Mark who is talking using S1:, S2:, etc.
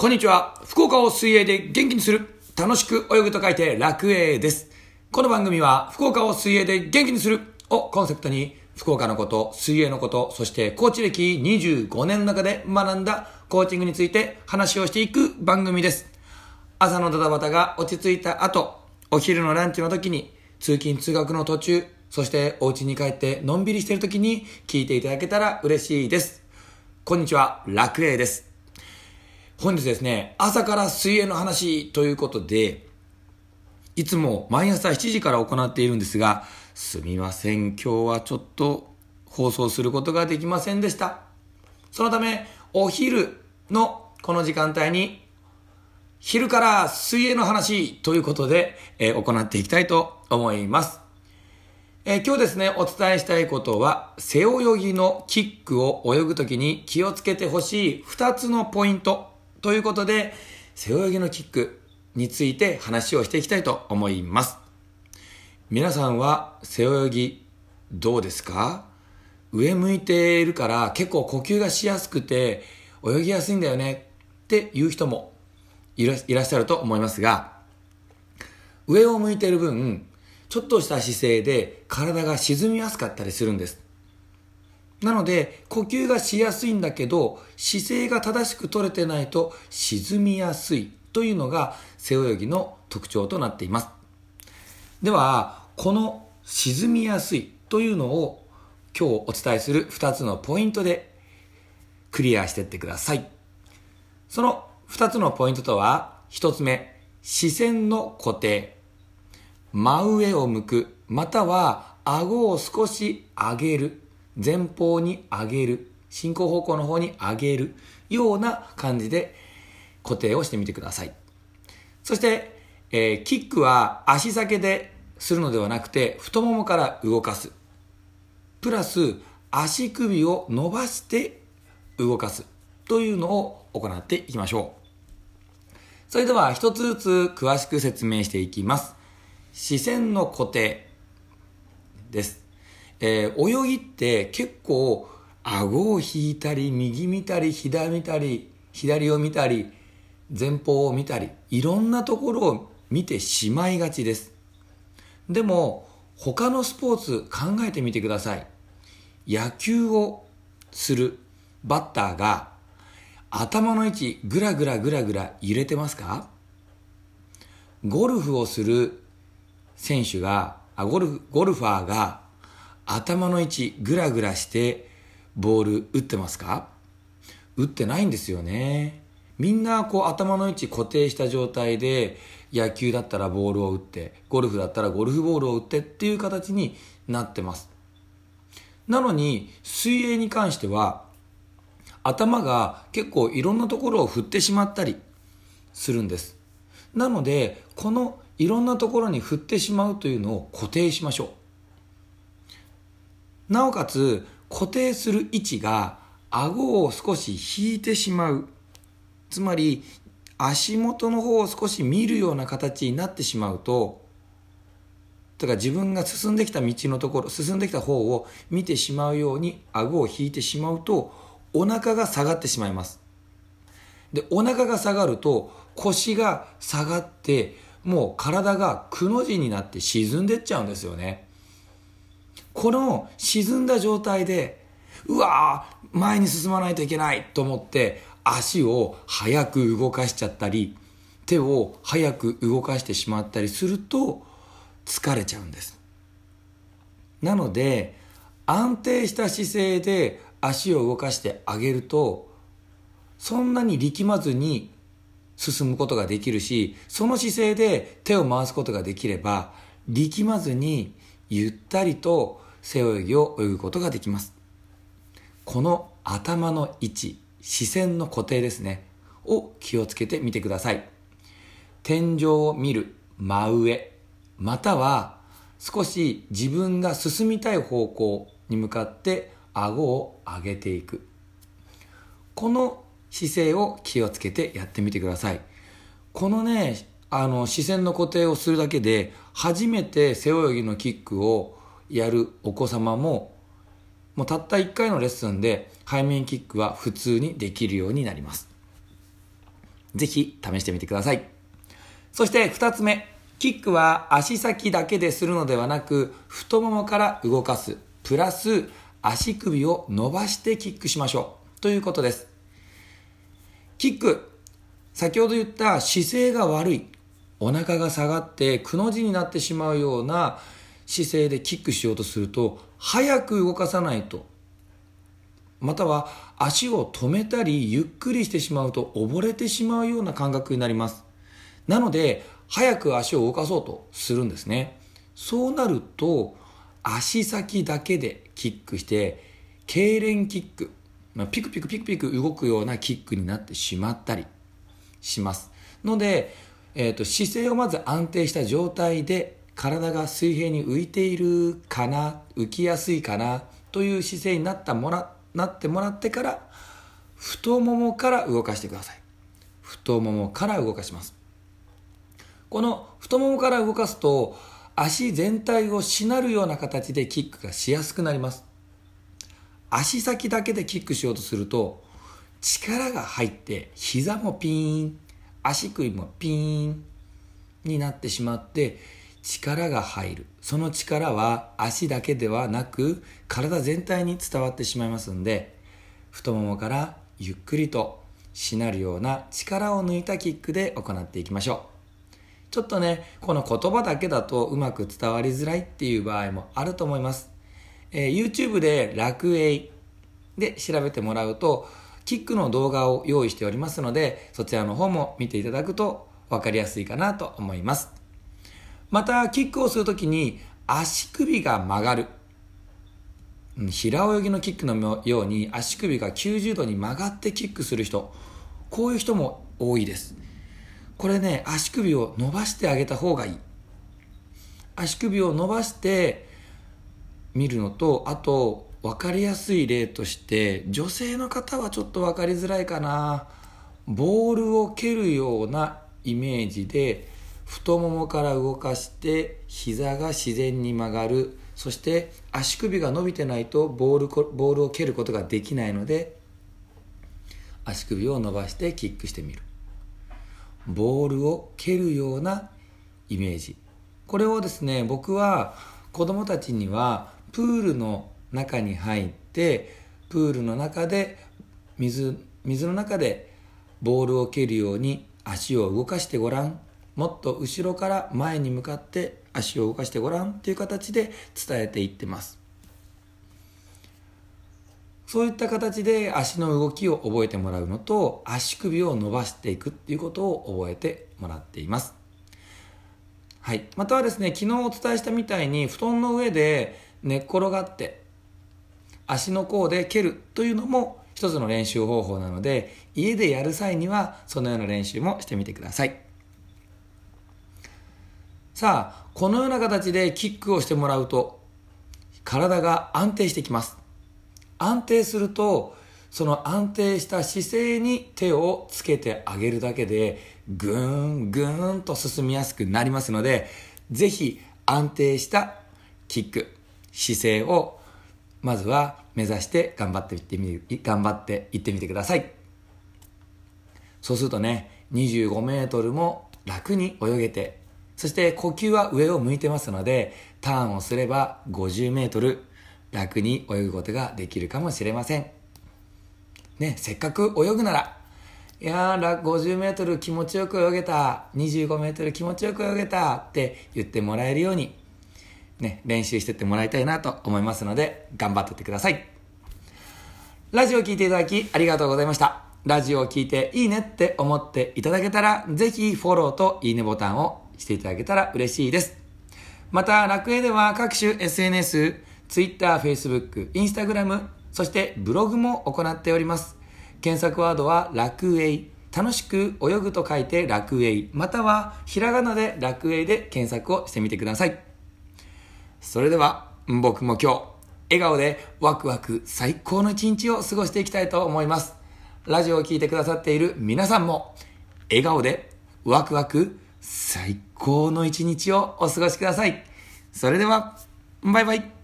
S1: こんにちは。福岡を水泳で元気にする。楽しく泳ぐと書いて楽泳です。この番組は福岡を水泳で元気にするをコンセプトに福岡のこと、水泳のこと、そしてコーチ歴25年の中で学んだコーチングについて話をしていく番組です。朝のドタバタが落ち着いた後、お昼のランチの時に通勤通学の途中、そしてお家に帰ってのんびりしている時に聞いていただけたら嬉しいです。こんにちは、楽栄です。本日ですね、朝から水泳の話ということで、いつも毎朝7時から行っているんですが、すみません、今日はちょっと放送することができませんでした。そのため、お昼のこの時間帯に、昼から水泳の話ということで、えー行っていきたいと思います。えー今日ですね、お伝えしたいことは、背泳ぎのキックを泳ぐときに気をつけてほしい2つのポイントということで、背泳ぎのキックについて話をしていきたいと思います。皆さんは背泳ぎどうですか？上向いているから結構呼吸がしやすくて泳ぎやすいんだよねっていう人もいらっしゃると思いますが、上を向いている分、ちょっとした姿勢で体が沈みやすかったりするんです。なので、呼吸がしやすいんだけど、姿勢が正しく取れてないと沈みやすいというのが背泳ぎの特徴となっています。では、この沈みやすいというのを今日お伝えする2つのポイントでクリアしていってください。その2つのポイントとは、1つ目、視線の固定。真上を向く、または顎を少し上げる。前方に上げる。進行方向の方に上げる。ような感じで固定をしてみてください。そして、えーキックは足先でするのではなくて、太ももから動かす。プラス、足首を伸ばして動かす。というのを行っていきましょう。それでは一つずつ詳しく説明していきます。視線の固定です。えー泳ぎって結構顎を引いたり、右見たり、左見たり、左を見たり、前方を見たり、いろんなところを見てしまいがちです。でも、他のスポーツ考えてみてください。野球をするバッターが頭の位置ぐらぐらぐらぐら揺れてますか？ゴルフをする選手が、あゴルフ、ゴルファーが頭の位置ぐらぐらしてボール打ってますか？打ってないんですよね。みんなこう頭の位置固定した状態で野球だったらボールを打って、ゴルフだったらゴルフボールを打ってっていう形になってます。なのに水泳に関しては頭が結構いろんなところを振ってしまったりするんです。なので、このいろんなところに振ってしまうというのを固定しましょう。なおかつ、固定する位置が顎を少し引いてしまう。つまり、足元の方を少し見るような形になってしまうと、だから自分が進んできた道のところ、進んできた方を見てしまうように顎を引いてしまうと、お腹が下がってしまいます。で、お腹が下がると腰が下がって、もう体がくの字になって沈んでっちゃうんですよね。この沈んだ状態で、うわー前に進まないといけないと思って足を早く動かしちゃったり、手を早く動かしてしまったりすると疲れちゃうんです。なので、安定した姿勢で足を動かしてあげると、そんなに力まずに進むことができるし、その姿勢で手を回すことができれば、力まずにゆったりと背泳ぎを泳ぐことができます。この頭の位置、視線の固定ですね、を気をつけてみてください。天井を見る真上、または少し自分が進みたい方向に向かって顎を上げていく。この姿勢を気をつけてやってみてください。このね、あの、視線の固定をするだけで、初めて背泳ぎのキックをやるお子様も、もうたった1回のレッスンで背面キックは普通にできるようになります。ぜひ試してみてください。そして二つ目、キックは足先だけでするのではなく、太ももから動かす、プラス足首を伸ばしてキックしましょう。ということです。キック、先ほど言った姿勢が悪い、お腹が下がってくの字になってしまうような姿勢でキックしようとすると、早く動かさないと。または足を止めたりゆっくりしてしまうと溺れてしまうような感覚になります。なので早く足を動かそうとするんですね。そうなると足先だけでキックして痙攣キック、まあ、ピクピクピクピク動くようなキックになってしまったりします。ので、えーと、姿勢をまず安定した状態で体が水平に浮いているかな浮きやすいかなという姿勢になったもらなってもらってから太ももから動かしてください。太ももから動かします。この太ももから動かすと足全体をしなるような形でキックがしやすくなります。足先だけでキックしようとすると力が入って膝もピーン足首もピーンになってしまって力が入る。その力は足だけではなく体全体に伝わってしまいますんで太ももからゆっくりとしなるような力を抜いたキックで行っていきましょう。ちょっとねこの言葉だけだとうまく伝わりづらいっていう場合もあると思います、えー、YouTube で楽栄で調べてもらうとキックの動画を用意しておりますのでそちらの方も見ていただくと分かりやすいかなと思いますまた、キックをするときに足首が曲がる。平泳ぎのキックのように足首が90度に曲がってキックする人、こういう人も多いです。これね、足首を伸ばしてあげた方がいい。足首を伸ばして見るのと、あと、分かりやすい例として、女性の方はちょっと分かりづらいかな。ボールを蹴るようなイメージで、太ももから動かして膝が自然に曲がる。そして足首が伸びてないとボールボールを蹴ることができないので足首を伸ばしてキックしてみる。ボールを蹴るようなイメージ。これをですね僕は子供たちにはプールの中に入ってプールの中で水水の中でボールを蹴るように足を動かしてごらん。もっと後ろから前に向かって足を動かしてごらん。っていう形で伝えていってます。そういった形で足の動きを覚えてもらうのと足首を伸ばしていくっていうことを覚えてもらっています。はい、またはですね昨日お伝えしたみたいに布団の上で寝っ転がって足の甲で蹴るというのも一つの練習方法なので家でやる際にはそのような練習もしてみてくださいさあ、このような形でキックをしてもらうと、体が安定してきます。安定すると、その安定した姿勢に手をつけてあげるだけで、ぐーん、ぐーんと進みやすくなりますので、ぜひ安定したキック、姿勢を、まずは目指して頑張っていってみ、頑張っていってみてください。そうするとね、25メートルも楽に泳げてそして呼吸は上を向いてますので、ターンをすれば50メートル楽に泳ぐことができるかもしれません。ね、せっかく泳ぐなら、いやー、50メートル気持ちよく泳げた、25メートル気持ちよく泳げたって言ってもらえるように、ね、練習してってもらいたいなと思いますので、頑張ってってください。ラジオを聴いていただきありがとうございました。ラジオを聴いていいねって思っていただけたら、ぜひフォローといいねボタンをしていただけたら嬉しいです。また、楽園では各種 SNS、Twitter、Facebook、Instagram、そしてブログも行っております。検索ワードは楽園。楽しく泳ぐと書いて楽園。または、ひらがなで楽園で検索をしてみてください。それでは、僕も今日、笑顔でワクワク最高の一日を過ごしていきたいと思います。ラジオを聴いてくださっている皆さんも、笑顔でワクワク最高の一日をお過ごしください。それでは、バイバイ。